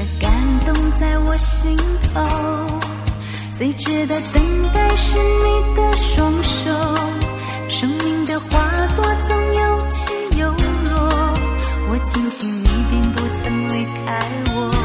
的感动在我心头，最值得等待是你的双手。生命的花朵总有起有落，我庆幸你并不曾离开我。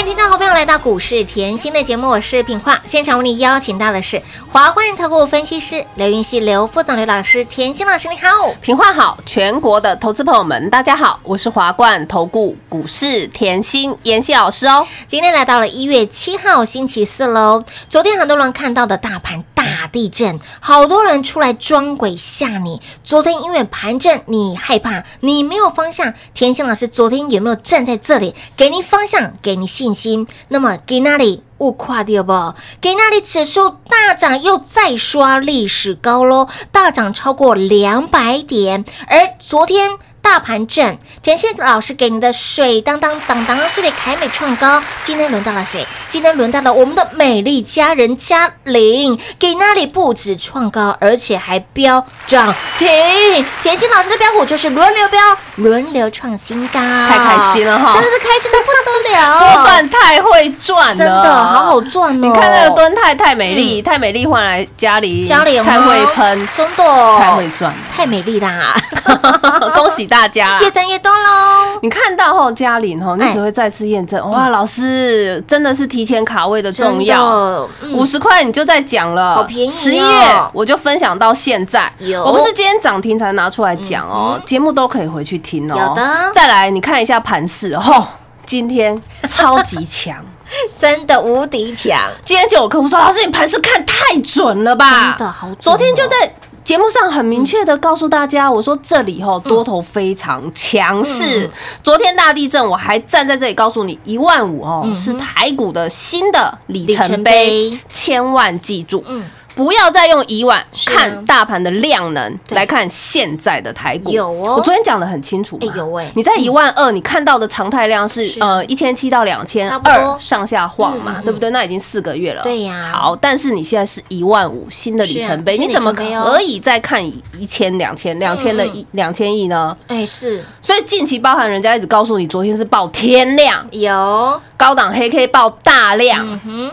欢迎听众好朋友来到股市甜心的节目，我是品化。现场为你邀请到的是华冠投顾分析师刘云熙、刘副总、刘老师，甜心老师你好。品化好，全国的投资朋友们，大家好，我是华冠投顾股市甜心妍希老师哦。今天来到了一月七号星期四喽。昨天很多人看到的大盘大地震，好多人出来装鬼吓你。昨天因为盘震，你害怕，你没有方向。田心老师昨天有没有站在这里，给你方向，给你信心？那么给那里？误跨掉不？给那里指数大涨，又再刷历史高喽，大涨超过两百点。而昨天大盘震，田心老师给你的水当当当当是给凯美创高，今天轮到了谁？今天轮到了我们的美丽佳人嘉玲，给那里不止创高，而且还飙涨停。田心老师的标股就是轮流飙，轮流创新高，太开心了哈真的是开心的不得了，波段太会赚了，真的好好赚哦！你看那个端太太美丽，太美丽换来嘉玲，嘉玲哦太会喷，真的太会赚。太美丽啦！恭喜大家越赚越多喽。你看到后嘉玲吼，你哎只会再次验证，哇，老师真的是提前卡位的重要。五十块你就在讲了，好便宜哦十一月我就分享到现在，我不是今天涨停才拿出来讲哦，节目都可以回去听哦。有的再来你看一下盘势，吼，今天超级强。真的无敌强，今天就有客户说，老师你盘势看太准了吧？真的好准哦昨天就在。节目上很明确的告诉大家，我说这里吼多头非常强势。嗯昨天大地震，我还站在这里告诉你，一万五哦是台股的新的里程碑碑，千万记住。嗯不要再用以往啊。看大盘的量能来看现在的台股。有哦。我昨天讲的很清楚嘛。哎有哎你在一万二，你看到的常态量是是呃一千七到两千二上下晃嘛对不对？那已经四个月了。对呀。好，但是你现在是一万五新的里程碑，你怎么可以再看一千、两千、两千的一两千亿呢？哎是。所以近期包含人家一直告诉你，昨天是爆天量，有，高档黑 K 爆大量。嗯哼，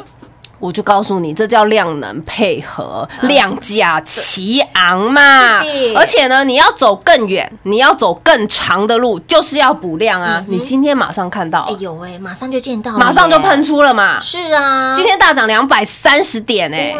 我就告诉你，这叫量能配合，量价齐昂嘛。而且呢，你要走更远，你要走更长的路，就是要补量啊。你今天马上看到哎，呦哎，马上就见到了，马上就喷，出了嘛。是啊，今天大涨两百三十点哎、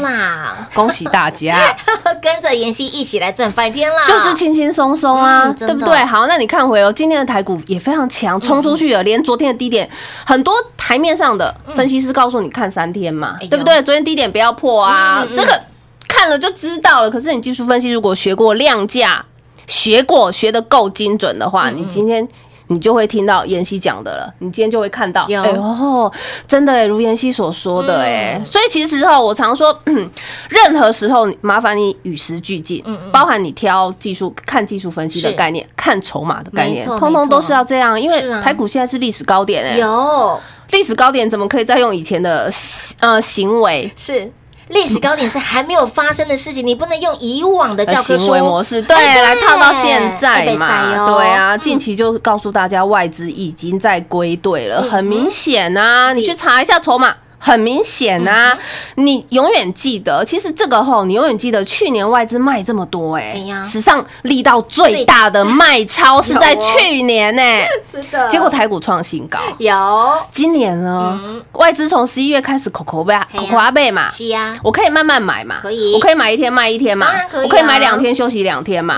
恭喜大家！跟着妍希一起来赚翻天啦，就是轻轻松松啊，嗯对不对？好，那你看回哦，今天的台股也非常强，冲出去了，连昨天的低点，很多台面上的分析师告诉你看三天嘛，哎对不对？昨天低点不要破啊，嗯嗯。这个看了就知道了。可是你技术分析如果学过量价，学过学的够精准的嗯话，你今天。你就会听到妍希讲的了，你今天就会看到，有。哎呦，真的哎，如妍希所说的哎、嗯所以其实哈，我常说，嗯任何时候麻烦你与时俱进，包含你挑技术看技术分析的概念，看筹码的概念，通通都是要这样，因为台股现在是历史高点哎、有历史高点怎么可以再用以前的呃行为？是。历史高点是还没有发生的事情，你不能用以往的的教科书行为模式，对，哎来套到现在嘛，哦对啊，近期就告诉大家外资已经在归队了，嗯很明显啊，你去查一下筹码。很明显呐啊，你永远记得，其实这个吼，你永远记得去年外资卖这么多、哎史上力道最大的卖超是在去年呢、是的。结果台股创新高。有。今年呢，外资从十一月开始口口贝口口阿贝嘛，是呀，我可以慢慢买嘛，可以。我可以买一天卖一天嘛可我可以买两天休息两天嘛，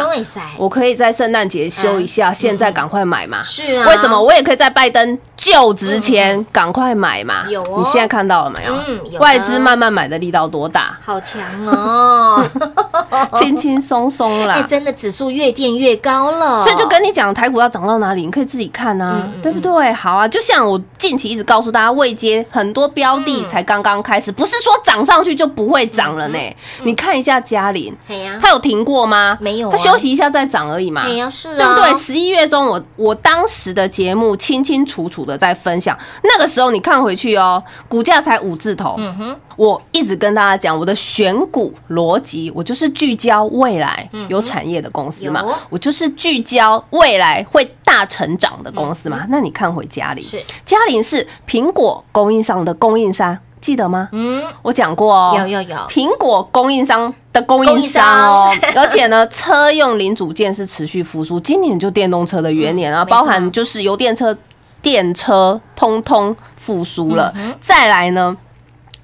我可以在圣诞节休一下，现在赶快买嘛。是啊。为什么？我也可以在拜登就职前赶快买嘛。有哦。你现在看到了没有？嗯有外资慢慢买的力道多大？好强哦！轻轻松松啦哎，啦。真的指数越垫越高了，所以就跟你讲，台股要涨到哪里，你可以自己看啊，嗯对不对？好啊，就像我近期一直告诉大家，未接很多标的才刚刚开始，不是说涨上去就不会涨了呢。你看一下嘉玲，嘿呀，它有停过吗？没有啊它休息一下再涨而已嘛。对不对？十一月中我，我当时的节目清清楚楚的在分享，那个时候你看回去哦，股价才五字头。嗯哼，我一直跟大家讲我的选股逻辑，我就是聚焦未来有产业的公司嘛，嗯我就是聚焦未来会大成长的公司嘛。那你看回嘉玲，嗯是嘉玲是苹果供应商的供应商，记得吗？嗯，我讲过哦，有有有苹果供应商的供应商哦，而且呢，车用零组件是持续复苏，今年就电动车的元年啊，嗯包含就是油电车、电车通通复苏了。嗯再来呢，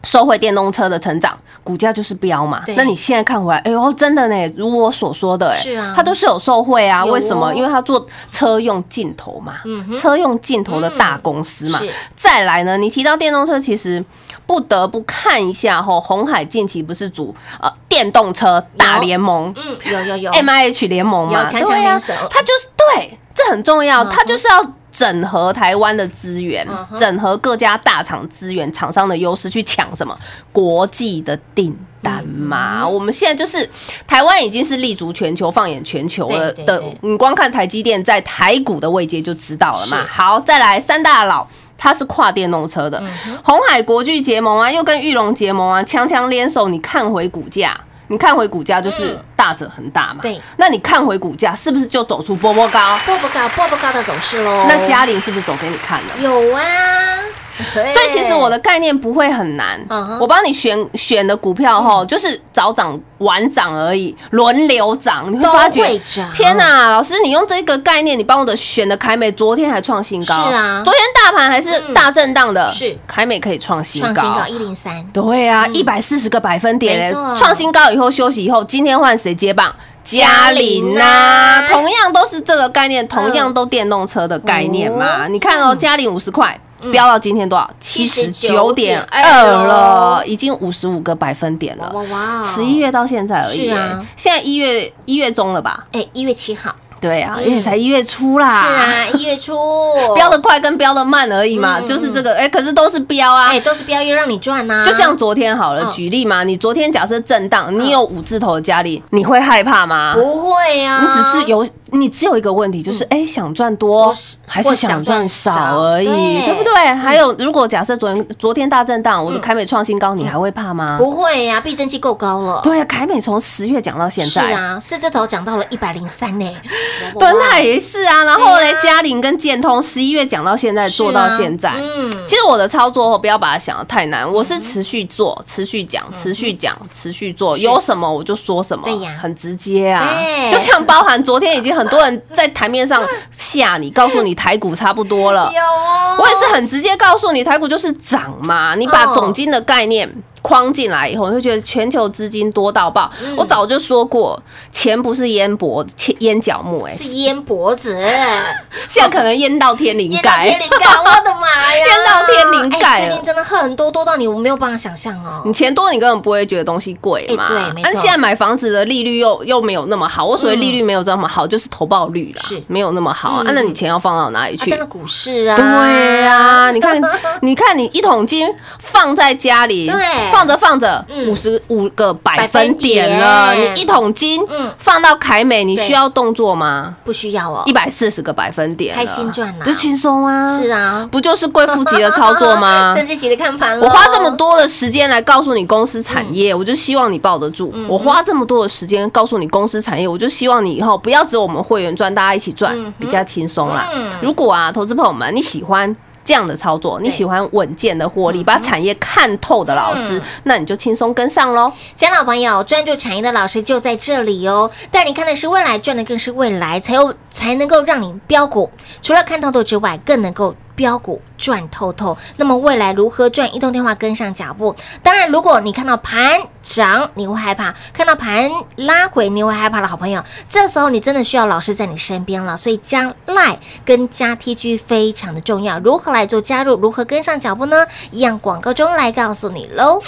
收回电动车的成长，股价就是飙嘛。那你现在看回来，哎呦，真的呢，如我所说的，哎，是啊它都是有受惠啊。为什么？因为它做车用镜头嘛，车用镜头的大公司嘛嗯。再来呢，你提到电动车，其实不得不看一下吼，红海近期不是主呃电动车大联盟嗯，有有有 M I H 联盟嘛，有强强对啊联手它就是对，这很重要，它就是要。整合台湾的资源整合各家大厂资源、厂商的优势，去抢什么国际的订单嘛？嗯我们现在就是台湾已经是立足全球、放眼全球了的。你光看台积电在台股的位阶就知道了嘛。好，再来三大佬。它是跨电动车嗯的，红海国巨结盟啊，又跟玉龙结盟啊，强强联手。你看回股价，你看回股价就是嗯大者恒大嘛。对，那你看回股价，是不是就走出波波高？波波高波波高的走势喽。那嘉玲是不是走给你看了？有啊，对 所以其实我的概念不会很难。我帮你选选的股票哈，就是早涨晚涨而已，轮流涨，你会发觉，天哪，老师，你用这个概念，你帮我的选的凯美昨天还创新高，是啊。昨天大盘还是大震荡的，是。凯美可以创新高。创新高。一零三，对啊，一百四十个百分点。创新高以后休息以后，今天换谁接棒？嘉玲呐、同样都是这个概念，同样都电动车的概念嘛。哦你看哦，嘉玲五十块。飙到今天多少？七十九点二了，已经五十五个百分点了。哇哇，十一月到现在而已，是啊。现在一月一月中了吧？哎，一月七号，对啊，因为才一月初啦。是，啊，一月初。飙的快跟飙的慢而已嘛，嗯就是这个，哎，可是都是飙啊。哎，都是标又让你赚呐，就像昨天好了，嗯。举例嘛，你昨天假设震荡，你有五字头的家里，你会害怕吗？不会啊，你只是有，你只有一个问题，就是哎，想赚多还是想赚少而已，对。不对？还有，如果假设昨天昨天大震荡，我的凯美创新高，你还会怕吗？不会呀，避震器够高了，对啊，凯美从十月讲到现在。是在，啊，四字头讲到了一百零三呢，敦泰也是啊，然后对啊，呢嘉玲跟建通十一月讲到现在，做到现在，嗯，其实我的操作不要把它想的太难，我是持续做、持续讲、持续讲、持续做，有什么我就说什么，对呀。很直接啊。对。就像包含昨天已经很多人在台面上吓你，告诉你台股差不多了，有哦，我也是很直接告诉你台股就是涨嘛，你把哦总金的概念。框进来以后，你会觉得全球资金多到爆。嗯我早就说过，钱不是淹脖、切淹脚木、哎，是淹脖子，现在可能淹到天灵盖。天灵盖，我的妈呀，淹到天灵盖哎了资金真的很多，多到你我没有办法想象哦你。钱多，你根本不会觉得东西贵嘛。哎对没错但现在买房子的利率又又没有那么好。我所谓利率没有这么好，就是投报率啦，是没有那么好啊。嗯啊那你钱要放到哪里去股市啊，对呀，你看，你看，你一桶金放在家里对，放着放着，嗯五十五个百分点了。你一桶金嗯放到凯美，你需要动作吗？不需要哦一，百四十个百分点了，开心赚啦就轻松啊。是，啊，不就是贵妇级的操作吗？升息级的看盘了，我花这么多的时间来告诉你公司产业，我就希望你抱得住。我花这么多的时间告诉你公司产业，我就希望你以后不要只有我们会员赚，大家一起赚，比较轻松啦嗯。如果啊，投资朋友们你喜欢。这样的操作，你喜欢稳健的获利，把产业看透的老师，那你就轻松跟上喽。家老朋友，专注产业的老师就在这里哦。带你看的是未来，赚的更是未来，才有才能够让你标股。除了看透透之外，更能够标股赚透透。那么未来如何赚？移动电话跟上脚步。当然，如果你看到盘涨，你会害怕；看到盘拉回，你会害怕的好朋友，这时候你真的需要老师在你身边了。所以加赖跟加 TG 非常的重要。如何来做加入？如何跟上脚步呢？一样广告中来告诉你喽。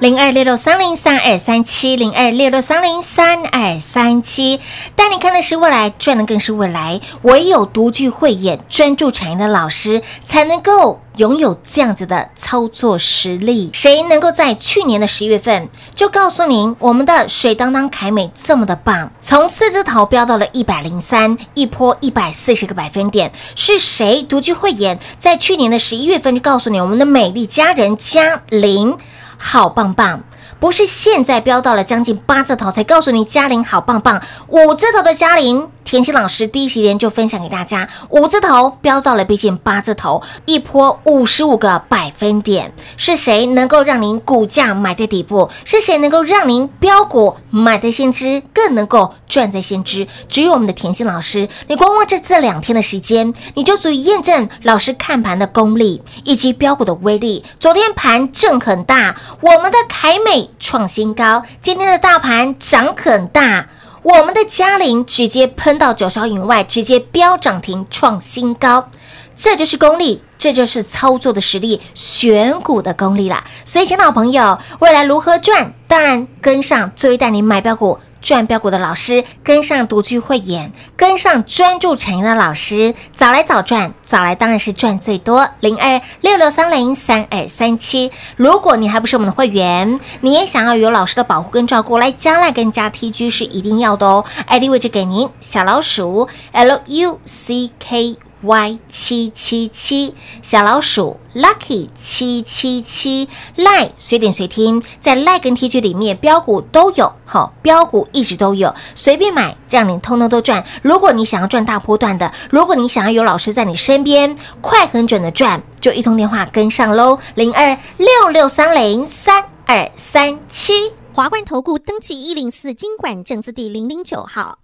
零二六六三零三二三七，零二六六三零三二三七，带你看的是未来，赚的更是未来。唯有独具慧眼、专注产业的老师，才能够拥有这样子的操作实力。谁能够在去年的十月份就告诉您，我们的水当当凯美这么的棒，从四字头飙到了一百零三，一波一百四十个百分点，是谁独具慧眼，在去年的十一月份就告诉你，我们的美丽佳人嘉玲。好棒棒！不是现在飙到了将近八字头才告诉你嘉玲好棒棒，五字头的嘉玲，甜心老师第一时间就分享给大家，五字头飙到了逼近八字头，一波五十五个百分点，是谁能够让您股价买在底部？是谁能够让您标股买在先知，更能够赚在先知？只有我们的甜心老师，你光光这这两天的时间，你就足以验证老师看盘的功力以及标股的威力。昨天盘震很大，我们的凯美创新高，今天的大盘涨很大。我们的嘉陵直接喷到九霄云外，直接飙涨停创新高，这就是功力，这就是操作的实力，选股的功力啦。所以，亲爱的好朋友，未来如何赚？当然跟上追带你买标股。赚标股的老师，跟上独具慧眼，跟上专注产业的老师，早来早赚，早来当然是赚最多。零二六六三零三二三七，如果你还不是我们的会员，你也想要有老师的保护跟照顾，来加赖跟加 TG 是一定要的哦。ID 位置给您，小老鼠 L U C K Y 七七七，小老鼠 Lucky 七七七，Line 随点随听，在 Line 跟 T G 里面标股都有，好标股一直都有，随便买，让你通通都赚。如果你想要赚大波段的，如果你想要有老师在你身边，快很准的赚，就一通电话跟上喽，零二六六三零三二三七。华冠投顾登记一零四经管证字第零零九号。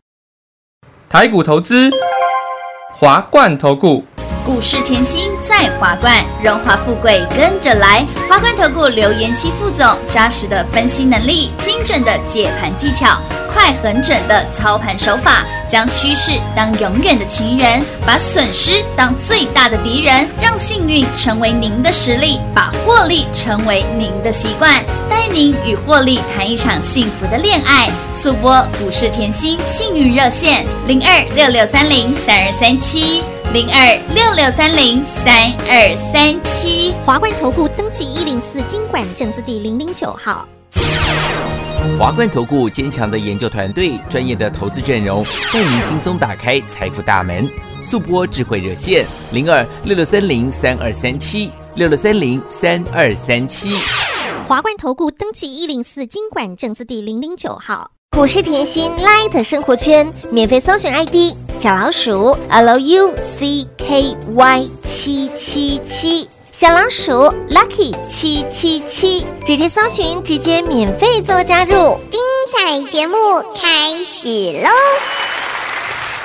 台股投资，华冠投顾。股市甜心在华冠，荣华富贵跟着来。华冠投顾刘延熙副总，扎实的分析能力，精准的解盘技巧，快狠准的操盘手法，将趋势当永远的情人，把损失当最大的敌人，让幸运成为您的实力，把获利成为您的习惯，带您与获利谈一场幸福的恋爱。速播股市甜心幸运热线零二六六三零三二三七。零二六六三零三二三七。华冠投顾登记一零四经管证字第零零九号。华冠投顾坚强的研究团队，专业的投资阵容，带您轻松打开财富大门。速播智慧热线零二六六三零三二三七六六三零三二三七。华冠投顾登记一零四经管证字第零零九号。股市甜心 Light 生活圈免费搜寻 ID 小老鼠 Lucky 七七七，小老鼠 Lucky 七七七，直接搜寻，直接免费做加入。精彩节目开始喽！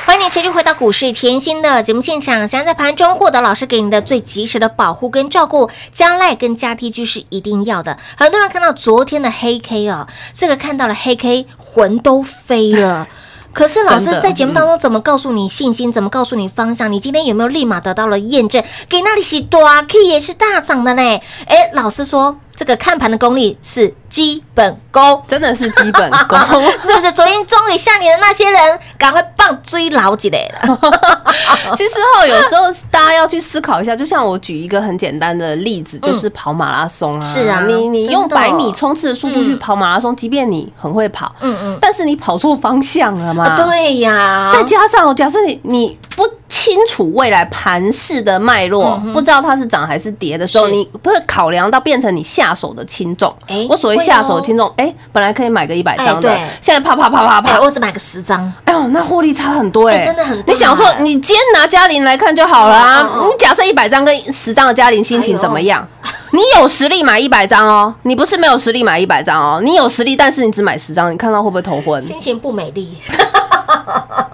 欢迎你持续回到股市甜心的节目现场。想要在盘中获得老师给你的最及时的保护跟照顾，加赖跟加 T G 是一定要的。很多人看到昨天的黑 K 哦，这个看到了黑 K，魂都飞了。可是老师在节目当中怎么告诉你信心？怎么告诉你方向？你今天有没有立马得到了验证？给那里是大 K 也是大涨的呢？哎，老师说这个看盘的功力是基本功。真的是基本功。是不是昨天终于下你的那些人，赶快棒追牢起来了？其实哈，有时候大家要去思考一下，就像我举一个很简单的例子，就是跑马拉松啊。是啊你你用百米冲刺的速度去嗯跑马拉松，即便你很会跑，嗯嗯，但是你跑错方向了嘛？啊，对呀，再加上，假设你你不清楚未来盘势的脉络，不知道它是涨还是跌的时候，你不会考量到变成你下手的轻重。哎我所谓下手轻重，哎，本来可以买个一百张的现在啪啪啪啪哎，啪，我只买个十张，哎呦，那获利差很多哎，哎真的很大你想说，你今天拿嘉玲来看就好了啊嗯。你假设一百张跟十张的嘉玲心情怎么样？你有实力买一百张哦，你不是没有实力买一百张哦，你有实力，但是你只买十张，你看到会不会头昏？心情不美丽，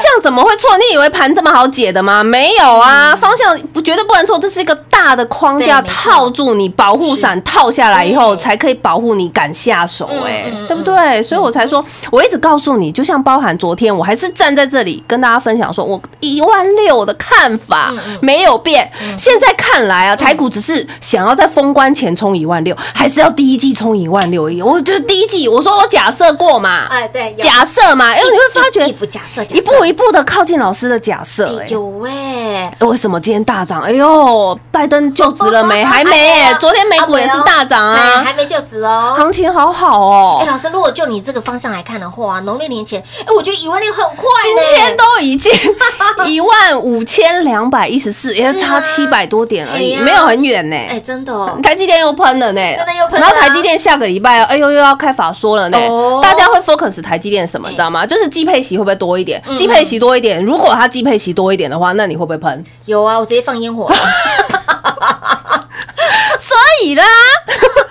向怎么会错？你以为盘这么好解的吗？没有啊，方向不绝对不能错，这是一个大的框架套住你，保护伞套下来以后，才可以保护你敢下手、嗯哎、嗯对不对？所以我才说，我一直告诉你，就像包含昨天，我还是站在这里跟大家分享说，我一万六的看法嗯没有变。现在看来啊，台股只是想要在封关前冲一万六，还是要第一季冲一万六而已。我就是第一季，我说我假设过嘛，哎对，假设嘛，哎，你会发觉一步假设，假设。一步一步的靠近老师的假设、哎、哎有哎，为什么今天大涨？哎呦，拜登就职了没？还没耶、昨天美股也是大涨哎啊，还没就职哦。行情好好哦哎，哦。老师，如果就你这个方向来看的话，农历年前，哎，我觉得一万六很快今天都已经 一万五千两百一十四，也是啊差七百多点而已，没有很远呢。哎，真的哦，台积电又喷了呢，真的又喷然后台积电下个礼拜，哎呦又要开法说了呢。哦大家会 focus 台积电什么，知道吗？就是季配息会不会多一点？嗯季配息多一点，如果它季配息多一点的话，那你会不会喷？有啊，我直接放烟火了。所以啦，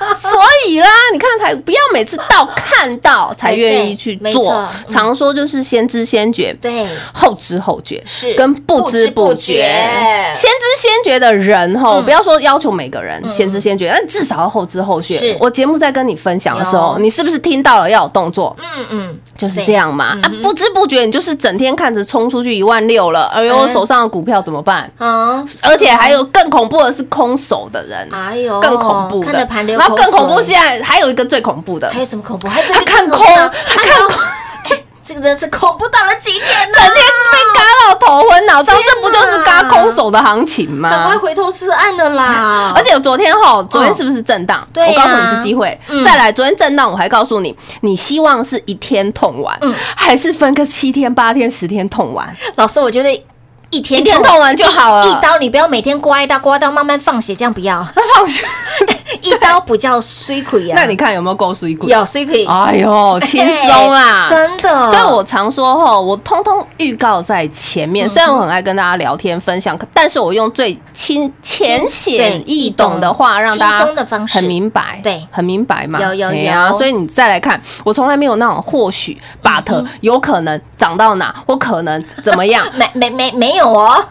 所以啦，你看台，不要每次到看到才愿意去做常说就是先知先觉，对，后知后觉是跟不知不觉。觉。先知先觉的人哈，嗯。不要说要求每个人先知先觉，但至少要后知后是。觉。我节目在跟你分享的时候，你是不是听到了要有动作？嗯嗯，就是这样嘛。啊，不知不觉你就是整天看着冲出去一万六了，哎呦，嗯。手上的股票怎么办？啊，而且还有更恐怖的是空手的人，哎呦，更恐怖的。看着盘流，然后更恐怖，现在还有一个最恐怖的还，有什么恐怖？还真他看空，啊他看空，这个是恐怖到了极点呢，整天被嘎到头昏脑胀，这不就是嘎空手的行情吗赶快吗？回头是岸的啦！而且我昨天哈，昨天是不是震荡？对我告诉你是机会。嗯再来，昨天震荡，我还告诉你，你希望是一天痛完，嗯还是分个七天、八天、十天痛完？老师，我觉得一天一天痛完就好了。一刀，你不要每天刮一刀，刮到慢慢放血，这样不要。放学，一刀不叫水亏啊。那你看有没有够水鬼？有水亏，哎呦，轻松啦，真的。所以我常说吼，我通通预告在前面。嗯虽然我很爱跟大家聊天分享，可但是我用最轻浅显易懂的话，让大家很明白，对很明白嘛。有有有所以你再来看，我从来没有那种或许嗯 but 有可能涨到哪，或可能怎么样，没没没没有哦，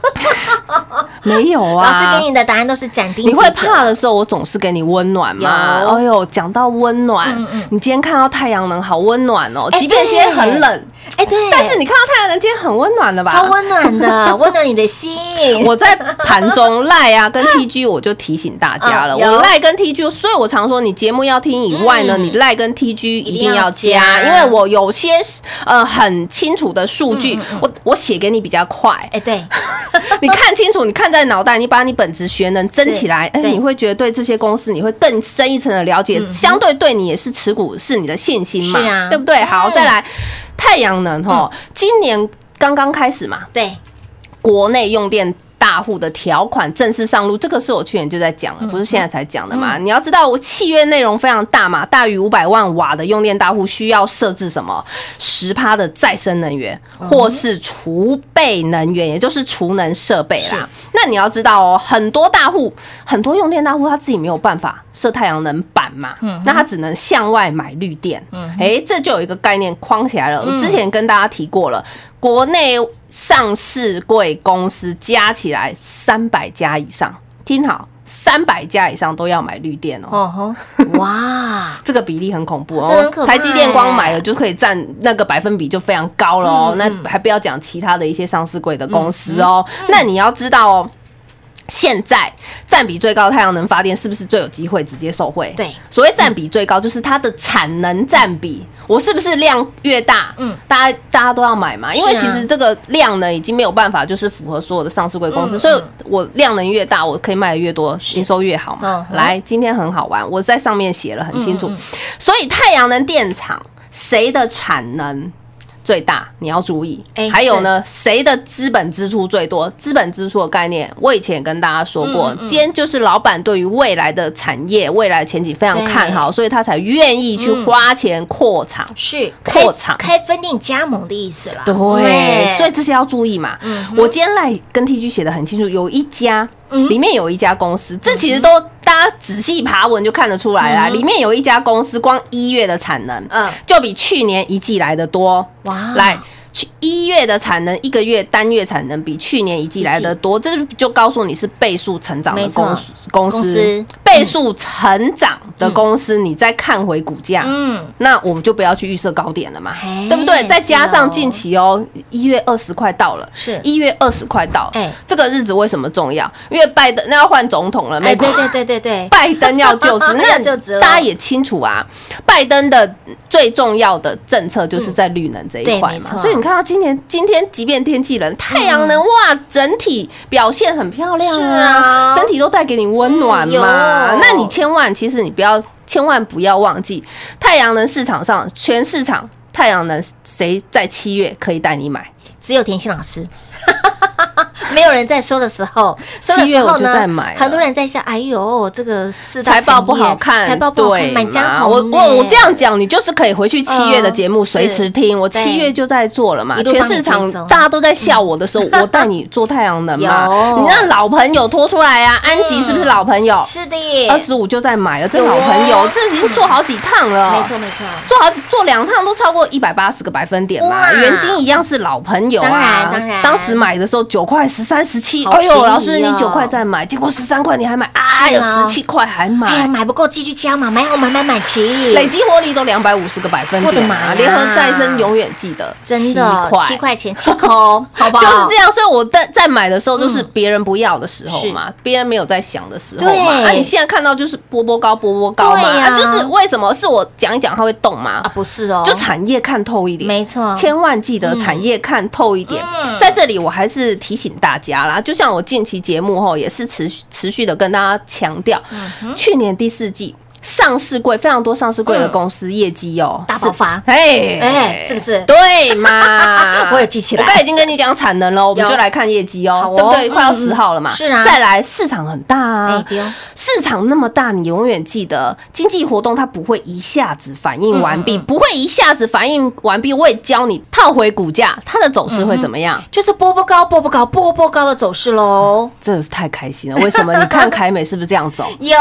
没有啊。老师给你的答案都是斩钉截你。会怕的时候，我总是给你温暖嘛。有。哎呦，讲到温暖嗯嗯，你今天看到太阳能好温暖哦，哎即便今天很冷，哎，对，但是你看到太阳能今天很温暖了吧？超温暖的，温暖你的心。我在盘中赖啊跟 TG 我就提醒大家了，嗯我赖跟 TG，所以我常说你节目要听以外呢，嗯。你赖跟 TG 一定要一定要加，加因为我有些呃很清楚的数据，我我写给你比较快，哎，对，你看清楚，你看在脑袋，你把你本职学能争起来，哎，对你会觉得对这些公司你会更深一层的了解，相对对你也是持股是你的信心嘛，啊对不对？好，嗯再来太阳能哈，今年刚刚开始嘛，对，国内用电大户的条款正式上路，这个是我去年就在讲了，不是现在才讲的嘛？你要知道，我契约内容非常大嘛，大于五百万瓦的用电大户需要设置什么十趴的再生能源，或是储备能源，也就是储能设备啦。那你要知道哦，很多大户，很多用电大户他自己没有办法设太阳能板嘛，那他只能向外买绿电。哎，这就有一个概念框起来了。我之前跟大家提过了。国内上市贵公司加起来三百家以上，听好，三百家以上都要买绿电哦。哦吼，哇，这个比例很恐怖哦台积电光买欸了就可以占那个百分比就非常高了哦。嗯那还不要讲其他的一些上市贵的公司哦。那你要知道哦，现在占比最高的太阳能发电是不是最有机会直接受惠？对，所谓占比最高，就是它的产能占比。我是不是量越大，嗯嗯，大家大家都要买嘛？因为其实这个量呢，已经没有办法就是符合所有的上市贵公司，嗯所以我量能越大，我可以卖的越多，营收越好嘛。嗯来，今天很好玩，我在上面写了很清楚所以太阳能电厂谁的产能？最大，你要注意哎。还有呢，谁的资本支出最多？资本支出的概念，我以前也跟大家说过，嗯嗯今天就是老板对于未来的产业、未来的前景非常看好，所以他才愿意去花钱扩厂。是扩厂开分店加盟的意思啦。对，所以这些要注意嘛。我今天来跟 TG 写的很清楚，有一家。里面有一家公司，这其实都大家仔细爬文就看得出来啦。里面有一家公司，光一月的产能，嗯就比去年一季来的多。哇来。去一月的产能，一个月单月产能比去年一季来的多，这就告诉你是倍数成长的公司公公司。司，倍数成长的公司，你再看回股价，嗯，那我们就不要去预设高点了嘛，对不对？再加上近期哦，一月二十块到了，是。一月二十块到，哎。这个日子为什么重要？因为拜登那要换总统了，哎，美国对对对对对，拜登要就职，那大家也清楚啊。拜登的最重要的政策就是在绿能这一块嘛，所以你看到今年今天即便天气冷，太阳能哇，整体表现很漂亮是啊啊，整体都带给你温暖嘛。那你千万其实你不要千万不要忘记，太阳能市场上全市场太阳能谁在七月可以带你买？只有甜心老师。没有人在说的时候，七月我就时候呢，在买很多人在笑，哎呦，这个四大财报不好看，财报不好看，对满江嘛红我我我这样讲，你就是可以回去七月的节目嗯随时听。我七月就在做了嘛全市场大家都在笑我的时候，我带你做太阳能嘛。你让老朋友拖出来啊，安吉是不是老朋友？是的，二十五就在买了，这老朋友这已经做好几趟了。没错没错，做好几做两趟都超过一百八十个百分点嘛，哇元金一样是老朋友当啊。然当然当时买的时候九块十三、十七，哎呦，老师你哦九块再买，结果十三块你还买啊，有十七块还买哎呀，买。不够继续加嘛，买好买买买齐，累积获利都两百五十个百分点啊！我的妈呀联合再生永远记得真的7七块钱七口，好不好？就是这样，所以我在在买的时候，就是别人不要的时候嘛，别人没有在想的时候嘛。对啊，你现在看到就是波波高，波波高嘛，啊，就是为什么是我讲一讲它会动吗啊，？不是哦，就产业看透一点，没错千万记得产业看透一点。嗯在这里，我还是提醒大家啦，就像我近期节目后也是持续持续的跟大家强调，嗯去年第四季。上市柜非常多，上市柜的公司业绩哦大爆发是哎哎是不是对嘛？我也记起来我刚才已经跟你讲产能了，我们就来看业绩哦哦，对不对？嗯快要十号了嘛，是啊再来市场很大哎啊，丢，市场那么大，你永远记得经济活动它不会一下子反应完毕，不会一下子反应完毕。我也教你套回股价，它的走势会怎么样？就是波波高波波高波波高的走势喽。真的是太开心了！为什么？你看凯美是不是这样走？有，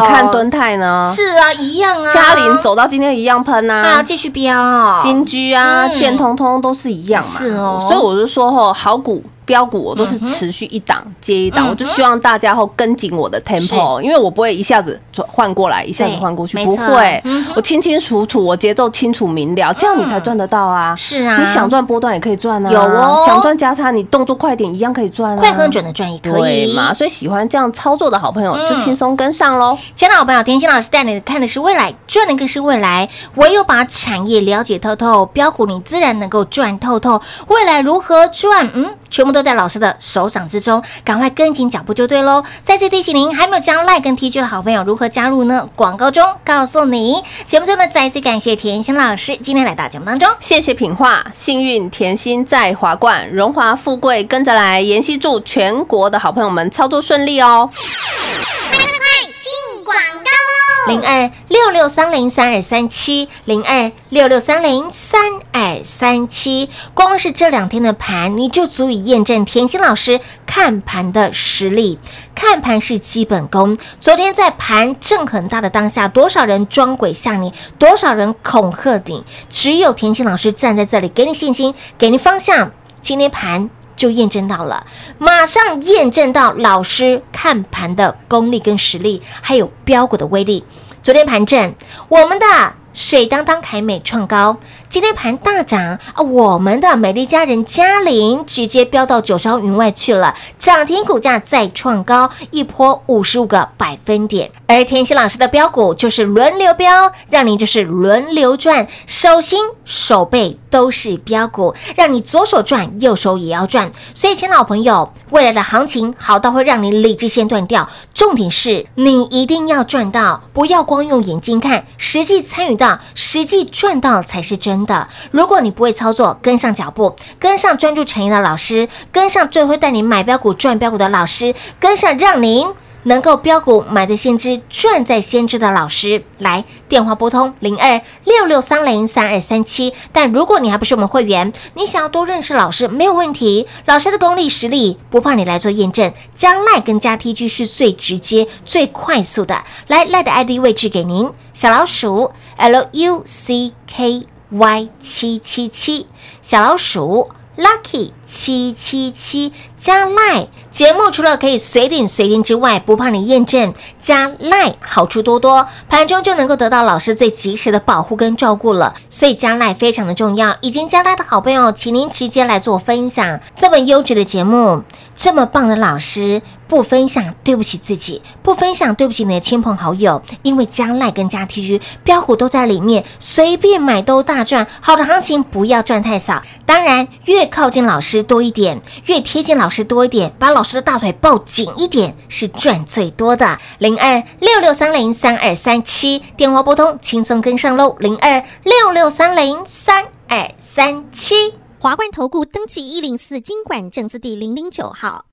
你看敦泰呢？是啊，一样啊。嘉玲走到今天一样喷啊，啊。继续飙，金居啊、嗯建通通都是一样嘛，是哦所以我就说吼，好股。标股我都是持续一档接一档，我就希望大家后跟紧我的 tempo，因为我不会一下子转换过来，一下子对换过去，不会我清清楚楚，我节奏清楚明了，这样你才赚得到啊。是啊你想赚波段也可以赚啊，有哦想赚加差，你动作快点一样可以赚啊，快很准的赚也可以嘛？所以喜欢这样操作的好朋友就嗯轻松跟上喽。亲爱的好朋友，甜心老师带你看的是未来，赚的更是未来。唯有把产业了解透透，标股你自然能够赚透透。未来如何赚？嗯，全部都在老师的手掌之中，赶快跟紧脚步就对喽。再次提醒您，还没有加入 Like 跟 TG 的好朋友，如何加入呢？广告中告诉你。节目中呢，再次感谢甜心老师今天来到节目当中。谢谢品画，幸运甜心在华冠，荣华富贵跟着来。妍希祝全国的好朋友们操作顺利哦。快快快进广告喽！零二六六三零三二三七，零二六六三零三二三七。光是这两天的盘，你就足以验证甜心老师看盘的实力。看盘是基本功。昨天在盘正很大的当下，多少人装鬼吓你，多少人恐吓你，只有甜心老师站在这里，给你信心，给你方向。今天盘。就验证到了，马上验证到老师看盘的功力跟实力，还有标股的威力。昨天盘正，我们的水当当凯美创高，今天盘大涨啊！我们的美丽佳人嘉玲直接飙到九霄云外去了，涨停股价再创高，一波五十五个百分点。而甜心老师的标股就是轮流标，让你就是轮流赚，手心手背都是标股，让你左手赚，右手也要赚。所以，亲老朋友，未来的行情好到会让你理智线断掉。重点是你一定要赚到，不要光用眼睛看，实际参与到，实际赚到才是真的。如果你不会操作，跟上脚步，跟上专注诚意的老师，跟上最会带你买标股赚标股的老师，跟上让您。能够标股买在先知，赚在先知的老师，来电话拨通零二六六三零三二三七。但如果你还不是我们会员，你想要多认识老师，没有问题，老师的功力实力不怕你来做验证。加赖跟加 TG 是最直接、最快速的。来赖的 ID 位置给您，小老鼠 L U C K Y 七七七，小老鼠。Lucky 七七七加赖节目除了可以随点随听之外，不怕你验证，加赖好处多多，盘中就能够得到老师最及时的保护跟照顾了。所以加赖非常的重要。已经加赖的好朋友，请您直接来做分享。这么优质的节目，这么棒的老师。不分享，对不起自己；不分享，对不起你的亲朋好友。因为加赖跟加 TG 标股都在里面，随便买都大赚。好的行情不要赚太少，当然越靠近老师多一点，越贴近老师多一点，把老师的大腿抱紧一点，是赚最多的。零二六六三零三二三七电话拨通，轻松跟上喽。零二六六三零三二三七。华冠投顾登记一零四经管证字第零零九号。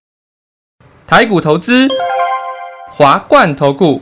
台股投资，华冠投顾。